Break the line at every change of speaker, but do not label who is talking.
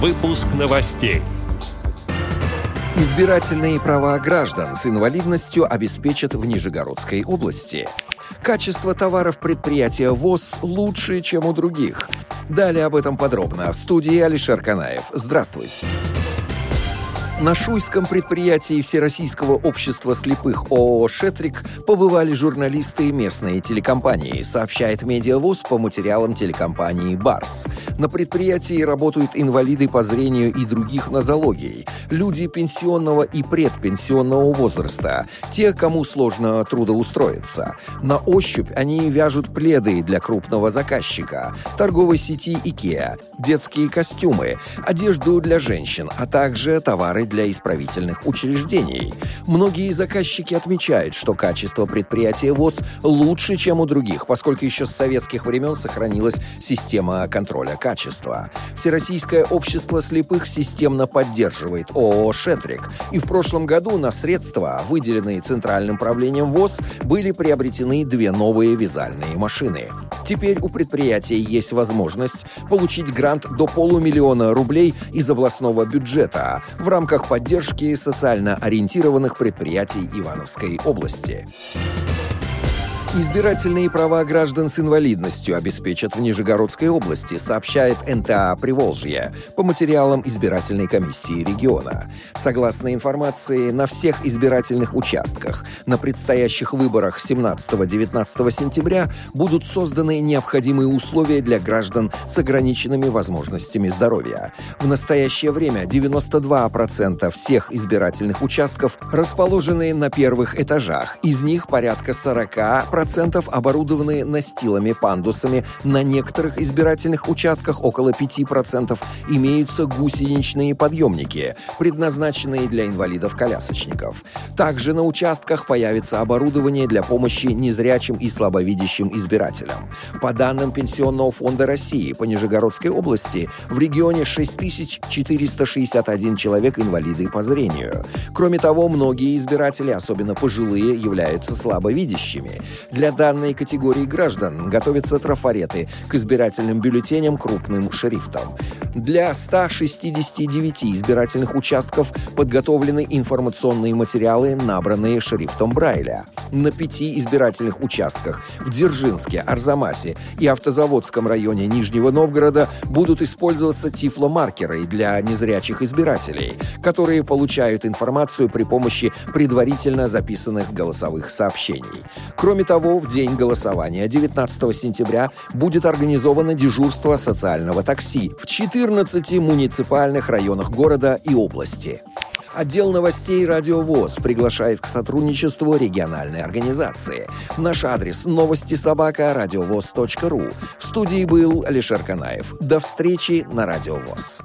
Выпуск новостей. Избирательные права граждан с инвалидностью обеспечат в Нижегородской области. Качество товаров предприятия ВОЗ лучше, чем у других. Далее об этом подробно в студии Алишер Канаев. Здравствуй. Здравствуй. На шуйском предприятии Всероссийского общества слепых ООО «Шетрик» побывали журналисты местной телекомпании, сообщает Медиавоз по материалам телекомпании «Барс». На предприятии работают инвалиды по зрению и других нозологий, люди пенсионного и предпенсионного возраста, те, кому сложно трудоустроиться. На ощупь они вяжут пледы для крупного заказчика, торговой сети «Икеа», детские костюмы, одежду для женщин, а также товары для исправительных учреждений. Многие заказчики отмечают, что качество предприятия ВОЗ лучше, чем у других, поскольку еще с советских времен сохранилась система контроля качества. Всероссийское общество слепых системно поддерживает ООО «Шетрик», и в прошлом году на средства, выделенные Центральным правлением ВОЗ, были приобретены две новые вязальные машины. Теперь у предприятия есть возможность получить грант до полумиллиона рублей из областного бюджета в рамках рамках поддержки социально ориентированных предприятий Ивановской области. Избирательные права граждан с инвалидностью обеспечат в Нижегородской области, сообщает НТА «Приволжье» по материалам избирательной комиссии региона. Согласно информации, на всех избирательных участках на предстоящих выборах 17-19 сентября будут созданы необходимые условия для граждан с ограниченными возможностями здоровья. В настоящее время 92% всех избирательных участков расположены на первых этажах, из них порядка 40% 5% оборудованы настилами-пандусами, на некоторых избирательных участках около 5% имеются гусеничные подъемники, предназначенные для инвалидов-колясочников. Также на участках появится оборудование для помощи незрячим и слабовидящим избирателям. По данным Пенсионного фонда России по Нижегородской области в регионе 6461 человек инвалиды по зрению. Кроме того, многие избиратели, особенно пожилые, являются слабовидящими. Для данной категории граждан готовятся трафареты к избирательным бюллетеням крупным шрифтом. Для 169 избирательных участков подготовлены информационные материалы, набранные шрифтом Брайля. На пяти избирательных участках в Дзержинске, Арзамасе и Автозаводском районе Нижнего Новгорода будут использоваться тифломаркеры для незрячих избирателей, которые получают информацию при помощи предварительно записанных голосовых сообщений. Кроме того, в день голосования 19 сентября будет организовано дежурство социального такси в 14 муниципальных районах города и области. Отдел новостей «Радио ВОЗ» приглашает к сотрудничеству региональной организации. Наш адрес – новости собака ру. В студии был Алишер Канаев. До встречи на «Радио ВОЗ».